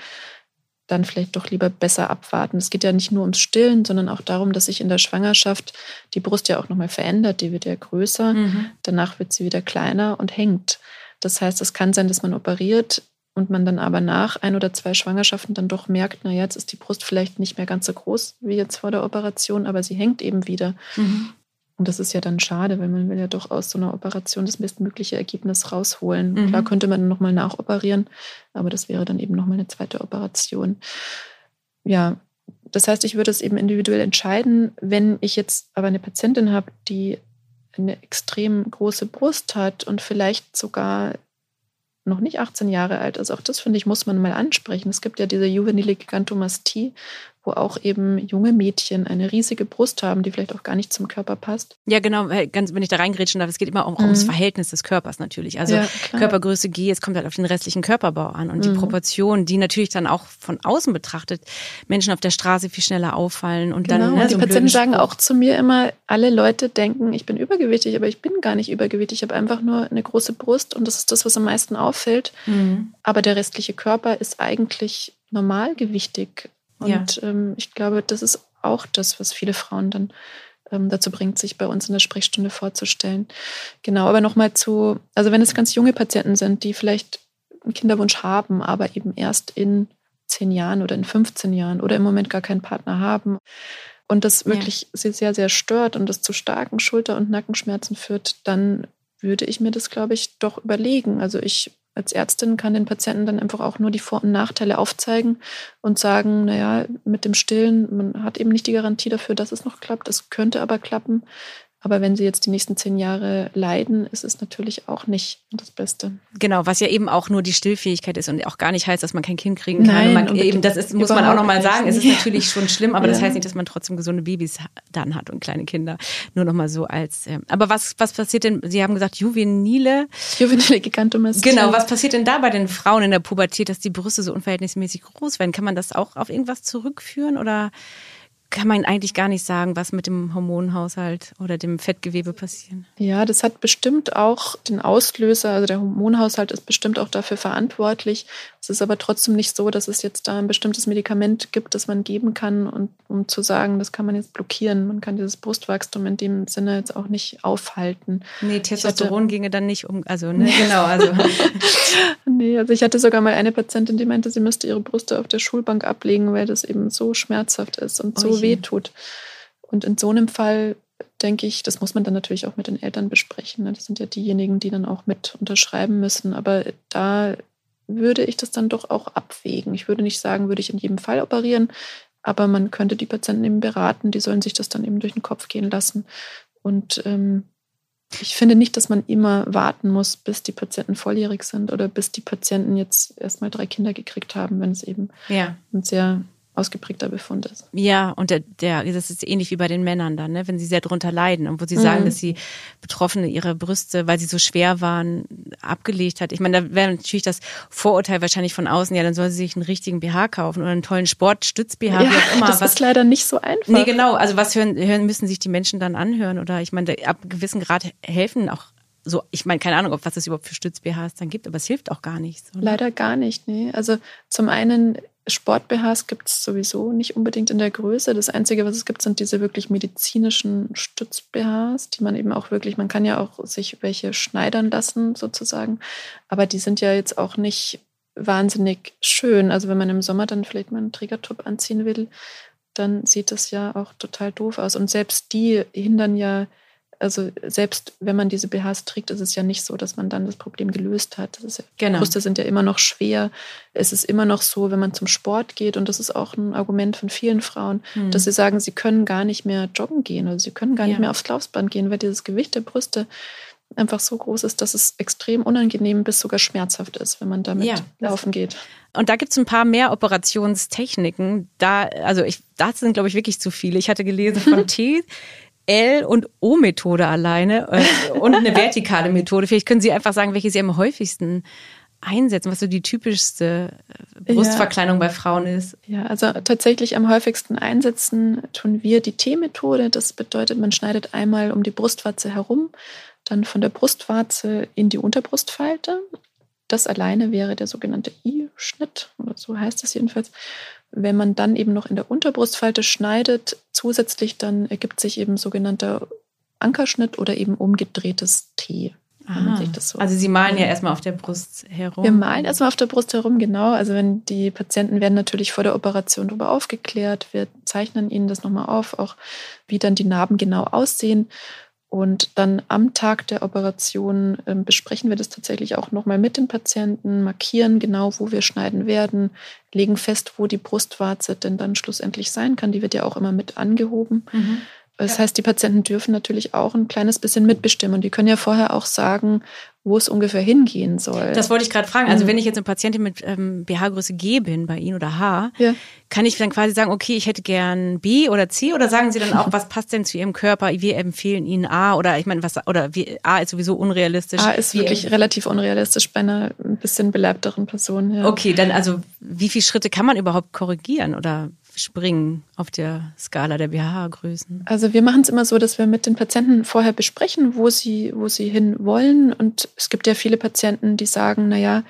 dann vielleicht doch lieber besser abwarten. Es geht ja nicht nur ums Stillen, sondern auch darum, dass sich in der Schwangerschaft die Brust ja auch nochmal verändert. Die wird ja größer, mhm. danach wird sie wieder kleiner und hängt. Das heißt, es kann sein, dass man operiert und man dann aber nach ein oder zwei Schwangerschaften dann doch merkt, na jetzt ist die Brust vielleicht nicht mehr ganz so groß wie jetzt vor der Operation, aber sie hängt eben wieder. Mhm. Und das ist ja dann schade, weil man will ja doch aus so einer Operation das bestmögliche Ergebnis rausholen. Mhm. Klar könnte man nochmal nachoperieren, aber das wäre dann eben nochmal eine zweite Operation. Ja, das heißt, ich würde es eben individuell entscheiden. Wenn ich jetzt aber eine Patientin habe, die eine extrem große Brust hat und vielleicht sogar noch nicht 18 Jahre alt ist. Auch das, finde ich, muss man mal ansprechen. Es gibt ja diese juvenile Gigantomastie, wo auch eben junge Mädchen eine riesige Brust haben, die vielleicht auch gar nicht zum Körper passt. Ja, genau, ganz, wenn ich da reingrätschen darf, es geht immer auch mhm. ums Verhältnis des Körpers natürlich. Also ja, Körpergröße G, es kommt halt auf den restlichen Körperbau an und mhm. die Proportionen, die natürlich dann auch von außen betrachtet Menschen auf der Straße viel schneller auffallen und genau. dann. Ne, die Patienten sagen auch zu mir immer, alle Leute denken, ich bin übergewichtig, aber ich bin gar nicht übergewichtig. Ich habe einfach nur eine große Brust und das ist das, was am meisten auffällt. Mhm. Aber der restliche Körper ist eigentlich normalgewichtig. Und ja. ähm, ich glaube, das ist auch das, was viele Frauen dann ähm, dazu bringt, sich bei uns in der Sprechstunde vorzustellen. Genau, aber nochmal zu, also wenn es ganz junge Patienten sind, die vielleicht einen Kinderwunsch haben, aber eben erst in zehn Jahren oder in 15 Jahren oder im Moment gar keinen Partner haben und das wirklich ja. sie sehr, sehr stört und das zu starken Schulter- und Nackenschmerzen führt, dann würde ich mir das, glaube ich, doch überlegen. Also ich als Ärztin kann den Patienten dann einfach auch nur die Vor- und Nachteile aufzeigen und sagen, naja, mit dem Stillen, man hat eben nicht die Garantie dafür, dass es noch klappt. Es könnte aber klappen. Aber wenn sie jetzt die nächsten zehn Jahre leiden, ist es natürlich auch nicht das Beste. Genau, was ja eben auch nur die Stillfähigkeit ist und auch gar nicht heißt, dass man kein Kind kriegen kann. Nein, man, eben, das ist, muss man auch nochmal sagen. Es ist natürlich schon schlimm, aber ja. das heißt nicht, dass man trotzdem gesunde Babys dann hat und kleine Kinder. Nur nochmal so als. Ähm, aber was, was passiert denn? Sie haben gesagt, juvenile. Juvenile Gigantomastie. Genau, was passiert denn da bei den Frauen in der Pubertät, dass die Brüste so unverhältnismäßig groß werden? Kann man das auch auf irgendwas zurückführen oder? Kann man eigentlich gar nicht sagen, was mit dem Hormonhaushalt oder dem Fettgewebe passiert. Ja, das hat bestimmt auch den Auslöser, also der Hormonhaushalt ist bestimmt auch dafür verantwortlich. Es ist aber trotzdem nicht so, dass es jetzt da ein bestimmtes Medikament gibt, das man geben kann, und, um zu sagen, das kann man jetzt blockieren. Man kann dieses Brustwachstum in dem Sinne jetzt auch nicht aufhalten. Nee, Testosteron hatte, ginge dann nicht um, also ne, (laughs) genau, also. (laughs) nee, also ich hatte sogar mal eine Patientin, die meinte, sie müsste ihre Brüste auf der Schulbank ablegen, weil das eben so schmerzhaft ist und so wehtut. Und in so einem Fall denke ich, das muss man dann natürlich auch mit den Eltern besprechen. Ne? Das sind ja diejenigen, die dann auch mit unterschreiben müssen. Aber da würde ich das dann doch auch abwägen. Ich würde nicht sagen, würde ich in jedem Fall operieren, aber man könnte die Patienten eben beraten, die sollen sich das dann eben durch den Kopf gehen lassen. Und ähm, ich finde nicht, dass man immer warten muss, bis die Patienten volljährig sind oder bis die Patienten jetzt erstmal drei Kinder gekriegt haben, wenn es eben ja. ein sehr ausgeprägter Befund ist. Ja, und der, der, das ist ähnlich wie bei den Männern dann, ne? wenn sie sehr drunter leiden und wo sie mhm. sagen, dass sie Betroffene ihre Brüste, weil sie so schwer waren, abgelegt hat. Ich meine, da wäre natürlich das Vorurteil wahrscheinlich von außen, ja, dann soll sie sich einen richtigen BH kaufen oder einen tollen Sportstütz-BH, ja, wie auch immer. Das was, ist leider nicht so einfach. Nee, genau. Also was hören, hören müssen sich die Menschen dann anhören? Oder ich meine, ab einem gewissen Grad helfen auch so, ich meine, keine Ahnung, ob was es überhaupt für Stütz-BHs dann gibt, aber es hilft auch gar nicht. Ne? Leider gar nicht, nee. Also zum einen Sport-BHs gibt es sowieso nicht unbedingt in der Größe. Das Einzige, was es gibt, sind diese wirklich medizinischen Stütz-BHs, die man eben auch wirklich, man kann ja auch sich welche schneidern lassen sozusagen, aber die sind ja jetzt auch nicht wahnsinnig schön. Also wenn man im Sommer dann vielleicht mal einen Trägertop anziehen will, dann sieht das ja auch total doof aus. Und selbst die hindern ja also selbst wenn man diese BHs trägt, ist es ja nicht so, dass man dann das Problem gelöst hat. Das ja, genau. Brüste sind ja immer noch schwer. Es ist immer noch so, wenn man zum Sport geht, und das ist auch ein Argument von vielen Frauen, hm. dass sie sagen, sie können gar nicht mehr joggen gehen oder sie können gar ja. nicht mehr aufs Laufband gehen, weil dieses Gewicht der Brüste einfach so groß ist, dass es extrem unangenehm bis sogar schmerzhaft ist, wenn man damit ja, laufen geht. Und da gibt es ein paar mehr Operationstechniken. Da, also ich, das sind, glaube ich, wirklich zu viele. Ich hatte gelesen von (laughs) T. L- und O-Methode alleine äh, und eine (laughs) vertikale Methode. Vielleicht können Sie einfach sagen, welche Sie am häufigsten einsetzen, was so die typischste äh, Brustverkleinerung ja, bei Frauen ist. Ja, also tatsächlich am häufigsten einsetzen tun wir die T-Methode. Das bedeutet, man schneidet einmal um die Brustwarze herum, dann von der Brustwarze in die Unterbrustfalte. Das alleine wäre der sogenannte I-Schnitt, oder so heißt es jedenfalls. Wenn man dann eben noch in der Unterbrustfalte schneidet, zusätzlich dann ergibt sich eben sogenannter Ankerschnitt oder eben umgedrehtes T. So also Sie malen ja erstmal auf der Brust herum. Wir malen erstmal auf der Brust herum, genau. Also wenn die Patienten werden natürlich vor der Operation darüber aufgeklärt. Wir zeichnen ihnen das nochmal auf, auch wie dann die Narben genau aussehen. Und dann am Tag der Operation äh, besprechen wir das tatsächlich auch nochmal mit den Patienten, markieren genau, wo wir schneiden werden, legen fest, wo die Brustwarze denn dann schlussendlich sein kann. Die wird ja auch immer mit angehoben. Mhm. Das heißt, die Patienten dürfen natürlich auch ein kleines bisschen mitbestimmen. Und die können ja vorher auch sagen, wo es ungefähr hingehen soll. Das wollte ich gerade fragen. Also mhm. wenn ich jetzt eine Patientin mit ähm, BH-Größe G bin bei Ihnen oder H, ja. kann ich dann quasi sagen, okay, ich hätte gern B oder C oder sagen Sie dann auch, (laughs) was passt denn zu Ihrem Körper? Wir empfehlen Ihnen A oder ich meine, was oder wie, A ist sowieso unrealistisch. A ist wirklich relativ unrealistisch bei einer ein bisschen beleibteren Person. Ja. Okay, dann also wie viele Schritte kann man überhaupt korrigieren oder springen auf der Skala der BH-Größen? Also wir machen es immer so, dass wir mit den Patienten vorher besprechen, wo sie, wo sie hin wollen. Und es gibt ja viele Patienten, die sagen, naja,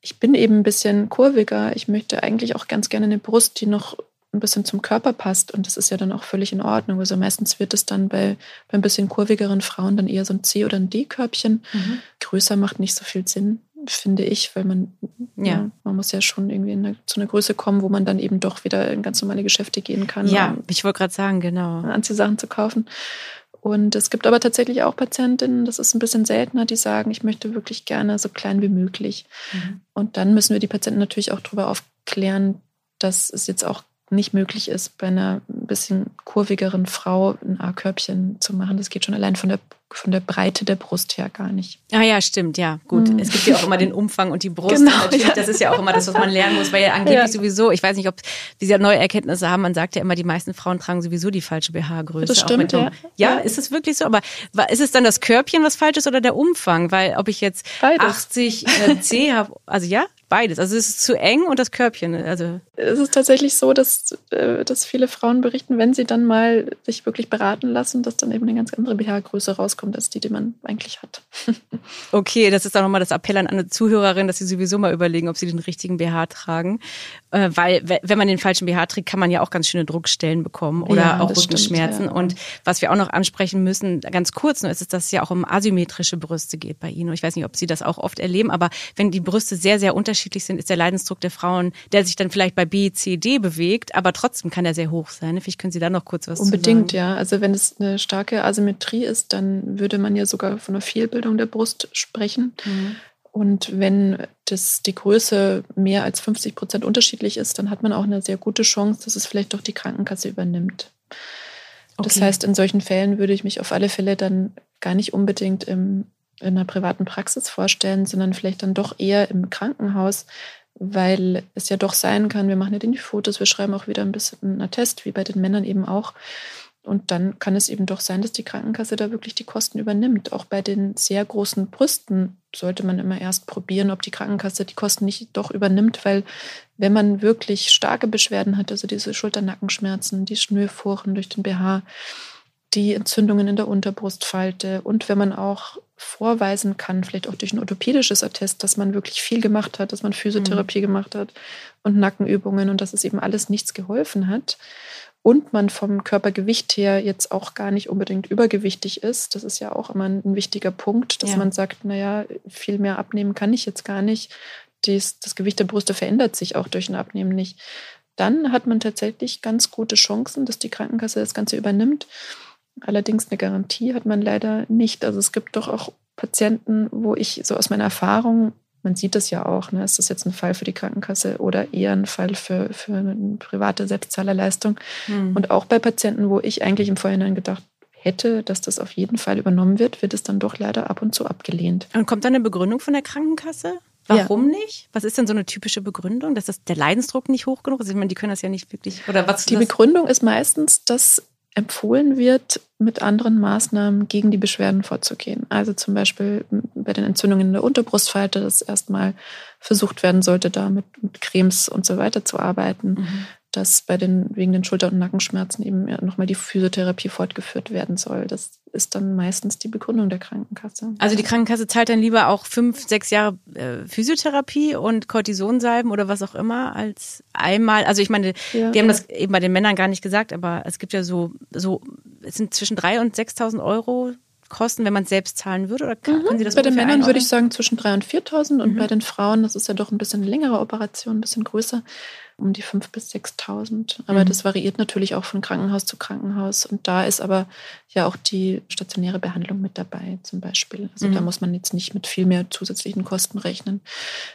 ich bin eben ein bisschen kurviger. Ich möchte eigentlich auch ganz gerne eine Brust, die noch ein bisschen zum Körper passt. Und das ist ja dann auch völlig in Ordnung. Also meistens wird es dann bei, bei ein bisschen kurvigeren Frauen dann eher so ein C- oder ein D-Körbchen. Mhm. Größer macht nicht so viel Sinn finde ich, weil man, ja. ja. man muss ja schon irgendwie eine, zu einer Größe kommen, wo man dann eben doch wieder in ganz normale Geschäfte gehen kann. Ja, um ich wollte gerade sagen, genau. Anziehsachen zu kaufen. Und es gibt aber tatsächlich auch Patientinnen, das ist ein bisschen seltener, die sagen, ich möchte wirklich gerne so klein wie möglich. Mhm. Und dann müssen wir die Patienten natürlich auch darüber aufklären, dass es jetzt auch nicht möglich ist, bei einer ein bisschen kurvigeren Frau ein A-Körbchen zu machen. Das geht schon allein von der, von der Breite der Brust her gar nicht. Ah ja, stimmt, ja, gut. Mhm. Es gibt ja auch immer den Umfang und die Brust. Genau, ja. Das ist ja auch immer das, was man lernen muss, weil ja (laughs) angeblich ja. sowieso, ich weiß nicht, ob diese neue Erkenntnisse haben, man sagt ja immer, die meisten Frauen tragen sowieso die falsche BH-Größe. Das stimmt, ja. ja. ist es wirklich so? Aber ist es dann das Körbchen, was falsch ist oder der Umfang? Weil ob ich jetzt Beides. 80 äh, C habe, also ja, Beides. Also es ist zu eng und das Körbchen. Also es ist tatsächlich so, dass, äh, dass viele Frauen berichten, wenn sie dann mal sich wirklich beraten lassen, dass dann eben eine ganz andere BH-Größe rauskommt, als die, die man eigentlich hat. (laughs) okay, das ist dann nochmal das Appell an eine Zuhörerin, dass sie sowieso mal überlegen, ob sie den richtigen BH tragen. Äh, weil wenn man den falschen BH trägt, kann man ja auch ganz schöne Druckstellen bekommen oder ja, auch Rückenschmerzen. Stimmt, ja. Und was wir auch noch ansprechen müssen, ganz kurz nur, ist es, dass es ja auch um asymmetrische Brüste geht bei Ihnen. Ich weiß nicht, ob Sie das auch oft erleben, aber wenn die Brüste sehr, sehr unterschiedlich unterschiedlich sind, ist der Leidensdruck der Frauen, der sich dann vielleicht bei B, C, D bewegt, aber trotzdem kann er sehr hoch sein. Vielleicht können Sie da noch kurz was Unbedingt, ja. Also wenn es eine starke Asymmetrie ist, dann würde man ja sogar von einer Fehlbildung der Brust sprechen. Mhm. Und wenn das, die Größe mehr als 50 Prozent unterschiedlich ist, dann hat man auch eine sehr gute Chance, dass es vielleicht doch die Krankenkasse übernimmt. Okay. Das heißt, in solchen Fällen würde ich mich auf alle Fälle dann gar nicht unbedingt im in einer privaten Praxis vorstellen, sondern vielleicht dann doch eher im Krankenhaus, weil es ja doch sein kann, wir machen ja die Fotos, wir schreiben auch wieder ein bisschen einen Attest, wie bei den Männern eben auch. Und dann kann es eben doch sein, dass die Krankenkasse da wirklich die Kosten übernimmt. Auch bei den sehr großen Brüsten sollte man immer erst probieren, ob die Krankenkasse die Kosten nicht doch übernimmt, weil wenn man wirklich starke Beschwerden hat, also diese Schulternackenschmerzen, die Schnürfurchen durch den BH, die Entzündungen in der Unterbrustfalte und wenn man auch vorweisen kann, vielleicht auch durch ein orthopädisches Attest, dass man wirklich viel gemacht hat, dass man Physiotherapie mhm. gemacht hat und Nackenübungen und dass es eben alles nichts geholfen hat und man vom Körpergewicht her jetzt auch gar nicht unbedingt übergewichtig ist. Das ist ja auch immer ein, wichtiger Punkt, dass ja. man sagt, naja, viel mehr abnehmen kann ich jetzt gar nicht. Dies, das Gewicht der Brüste verändert sich auch durch ein Abnehmen nicht. Dann hat man tatsächlich ganz gute Chancen, dass die Krankenkasse das Ganze übernimmt. Allerdings eine Garantie hat man leider nicht. Also es gibt doch auch Patienten, wo ich so aus meiner Erfahrung, man sieht das ja auch, ne, ist das jetzt ein Fall für die Krankenkasse oder eher ein Fall für, für eine private Selbstzahlerleistung. Mhm. Und auch bei Patienten, wo ich eigentlich im Vorhinein gedacht hätte, dass das auf jeden Fall übernommen wird, wird es dann doch leider ab und zu abgelehnt. Und kommt da eine Begründung von der Krankenkasse? Warum ja. nicht? Was ist denn so eine typische Begründung? Dass das der Leidensdruck nicht hoch genug ist? Ich meine, die können das ja nicht wirklich. Oder was? Die Begründung ist meistens, dass empfohlen wird, mit anderen Maßnahmen gegen die Beschwerden vorzugehen. Also zum Beispiel bei den Entzündungen in der Unterbrustfalte, dass erstmal versucht werden sollte, da mit, mit Cremes und so weiter zu arbeiten. Mhm dass bei den, wegen den Schulter- und Nackenschmerzen eben nochmal die Physiotherapie fortgeführt werden soll. Das ist dann meistens die Begründung der Krankenkasse. Also die Krankenkasse zahlt dann lieber auch fünf, sechs Jahre äh, Physiotherapie und Cortisonsalben oder was auch immer als einmal. Also ich meine, ja. die haben das eben bei den Männern gar nicht gesagt, aber es gibt ja so, so es sind zwischen drei und 6.000 Euro Kosten, wenn man es selbst zahlen würde? Oder kann, mhm. Sie das bei den Männern würde ich sagen zwischen 3.000 und 4.000 und mhm. bei den Frauen, das ist ja doch ein bisschen längere Operation, ein bisschen größer, um die 5.000 bis 6.000. Aber mhm. das variiert natürlich auch von Krankenhaus zu Krankenhaus. Und da ist aber ja auch die stationäre Behandlung mit dabei zum Beispiel. Also da mhm. muss man jetzt nicht mit viel mehr zusätzlichen Kosten rechnen.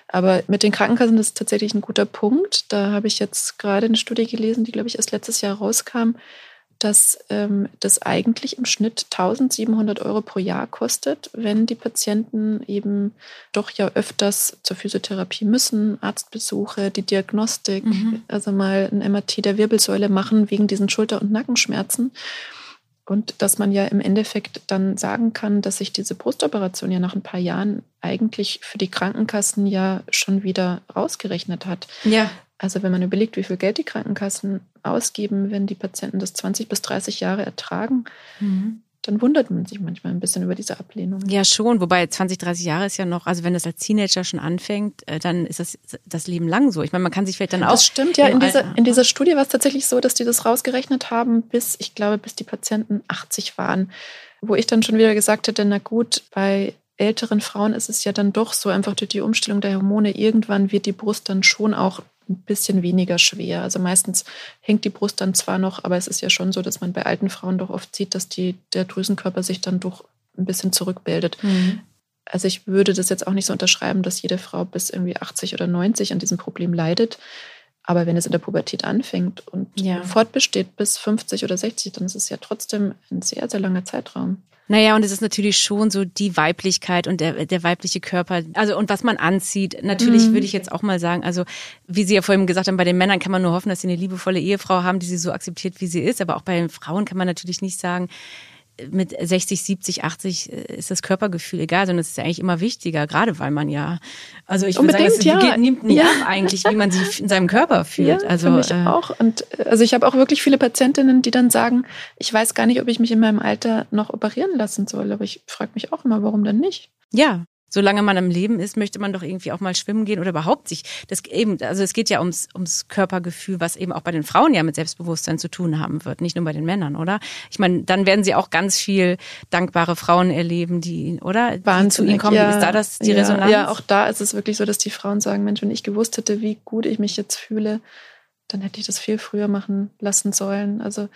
Aber mit den Krankenkassen, das ist tatsächlich ein guter Punkt. Da habe ich jetzt gerade eine Studie gelesen, die, glaube ich, erst letztes Jahr rauskam dass ähm, das eigentlich im Schnitt 1700 Euro pro Jahr kostet, wenn die Patienten eben doch ja öfters zur Physiotherapie müssen, Arztbesuche, die Diagnostik, mhm. also mal ein MRT der Wirbelsäule machen wegen diesen Schulter- und Nackenschmerzen. Und dass man ja im Endeffekt dann sagen kann, dass sich diese Brustoperation ja nach ein paar Jahren eigentlich für die Krankenkassen ja schon wieder rausgerechnet hat. Ja. Also wenn man überlegt, wie viel Geld die Krankenkassen ausgeben, wenn die Patienten das 20 bis 30 Jahre ertragen, mhm. dann wundert man sich manchmal ein bisschen über diese Ablehnung. Ja, schon. Wobei 20, 30 Jahre ist ja noch, also wenn das als Teenager schon anfängt, äh, dann ist das das Leben lang so. Ich meine, man kann sich vielleicht dann auch. Das stimmt, ja. In dieser, in dieser Studie war es tatsächlich so, dass die das rausgerechnet haben, bis, ich glaube, bis die Patienten 80 waren. Wo ich dann schon wieder gesagt hätte, na gut, bei älteren Frauen ist es ja dann doch so einfach durch die Umstellung der Hormone, irgendwann wird die Brust dann schon auch ein bisschen weniger schwer. Also meistens hängt die Brust dann zwar noch, aber es ist ja schon so, dass man bei alten Frauen doch oft sieht, dass die, der Drüsenkörper sich dann doch ein bisschen zurückbildet. Mhm. Also ich würde das jetzt auch nicht so unterschreiben, dass jede Frau bis irgendwie 80 oder 90 an diesem Problem leidet. Aber wenn es in der Pubertät anfängt und ja. fortbesteht bis 50 oder 60, dann ist es ja trotzdem ein sehr, sehr langer Zeitraum. Naja, und es ist natürlich schon so die Weiblichkeit und der, der weibliche Körper, also und was man anzieht. Natürlich mhm. würde ich jetzt auch mal sagen, also wie Sie ja vorhin gesagt haben, bei den Männern kann man nur hoffen, dass sie eine liebevolle Ehefrau haben, die sie so akzeptiert, wie sie ist. Aber auch bei den Frauen kann man natürlich nicht sagen, mit 60, 70, 80 ist das Körpergefühl egal, sondern es ist ja eigentlich immer wichtiger, gerade weil man ja, also ich würde sagen, es ja. nimmt nicht ja. ab eigentlich, wie man sich in seinem Körper fühlt. Ja, also ich äh, auch. Und also ich habe auch wirklich viele Patientinnen, die dann sagen, ich weiß gar nicht, ob ich mich in meinem Alter noch operieren lassen soll, aber ich frage mich auch immer, warum denn nicht? Ja, solange man am Leben ist, möchte man doch irgendwie auch mal schwimmen gehen oder überhaupt sich das eben, also es geht ja ums, ums Körpergefühl, was eben auch bei den Frauen ja mit Selbstbewusstsein zu tun haben wird, nicht nur bei den Männern, oder? Ich meine, dann werden sie auch ganz viel dankbare Frauen erleben, die, oder? Wahnsinn, zu ihnen kommen. Ja, ist da das die ja, Resonanz? Ja, auch da ist es wirklich so, dass die Frauen sagen, Mensch, wenn ich gewusst hätte, wie gut ich mich jetzt fühle, dann hätte ich das viel früher machen lassen sollen. Also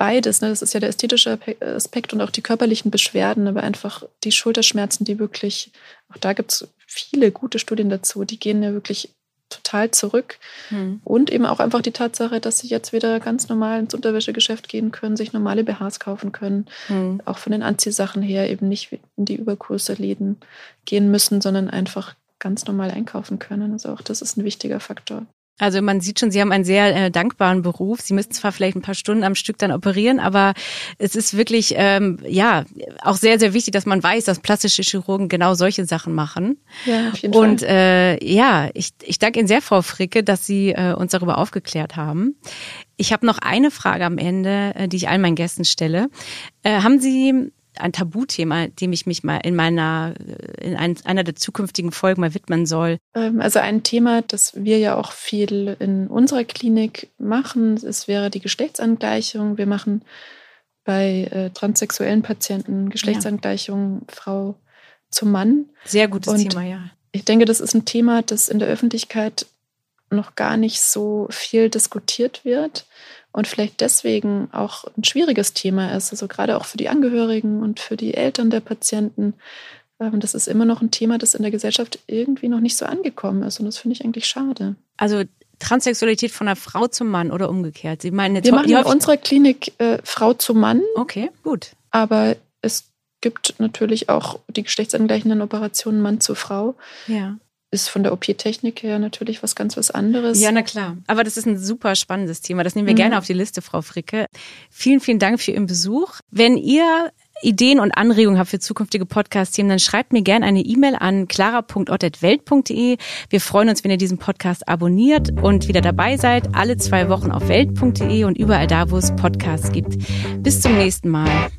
beides. Ne? Das ist ja der ästhetische Aspekt und auch die körperlichen Beschwerden, aber einfach die Schulterschmerzen, die wirklich, auch da gibt es viele gute Studien dazu, die gehen ja wirklich total zurück. Hm. Und eben auch einfach die Tatsache, dass sie jetzt wieder ganz normal ins Unterwäschegeschäft gehen können, sich normale BHs kaufen können, hm. auch von den Anziehsachen her eben nicht in die Überkurse Läden gehen müssen, sondern einfach ganz normal einkaufen können. Also auch das ist ein wichtiger Faktor. Also man sieht schon, Sie haben einen sehr äh, dankbaren Beruf. Sie müssen zwar vielleicht ein paar Stunden am Stück dann operieren, aber es ist wirklich ähm, ja auch sehr sehr wichtig, dass man weiß, dass plastische Chirurgen genau solche Sachen machen. Ja, auf jeden Und Fall. äh, ja, ich, ich danke Ihnen sehr, Frau Fricke, dass Sie äh, uns darüber aufgeklärt haben. Ich habe noch eine Frage am Ende, äh, die ich allen meinen Gästen stelle. Äh, haben Sie ein Tabuthema, dem ich mich mal in meiner, in ein, einer der zukünftigen Folgen mal widmen soll. Ähm, also ein Thema, das wir ja auch viel in unserer Klinik machen, es wäre die Geschlechtsangleichung. Wir machen bei äh, transsexuellen Patienten Geschlechtsangleichung ja. Frau zum Mann. Sehr gutes Und Thema, ja. Ich denke, das ist ein Thema, das in der Öffentlichkeit noch gar nicht so viel diskutiert wird und vielleicht deswegen auch ein schwieriges Thema ist, also gerade auch für die Angehörigen und für die Eltern der Patienten. Ähm, das ist immer noch ein Thema, das in der Gesellschaft irgendwie noch nicht so angekommen ist und das finde ich eigentlich schade. Also Transsexualität von einer Frau zum Mann oder umgekehrt? Sie meinen jetzt Wir machen in unserer Klinik äh, Frau zum Mann. Okay, gut. Aber es gibt natürlich auch die geschlechtsangleichenden Operationen Mann zu Frau. Ja ist von der OP-Technik her natürlich was ganz was anderes. Ja, na klar. Aber das ist ein super spannendes Thema. Das nehmen wir mhm. gerne auf die Liste, Frau Fricke. Vielen, vielen Dank für Ihren Besuch. Wenn ihr Ideen und Anregungen habt für zukünftige Podcast-Themen, dann schreibt mir gerne eine E-Mail an clara.ott.welt.de. Wir freuen uns, wenn ihr diesen Podcast abonniert und wieder dabei seid. Alle zwei Wochen auf welt.de und überall da, wo es Podcasts gibt. Bis zum nächsten Mal.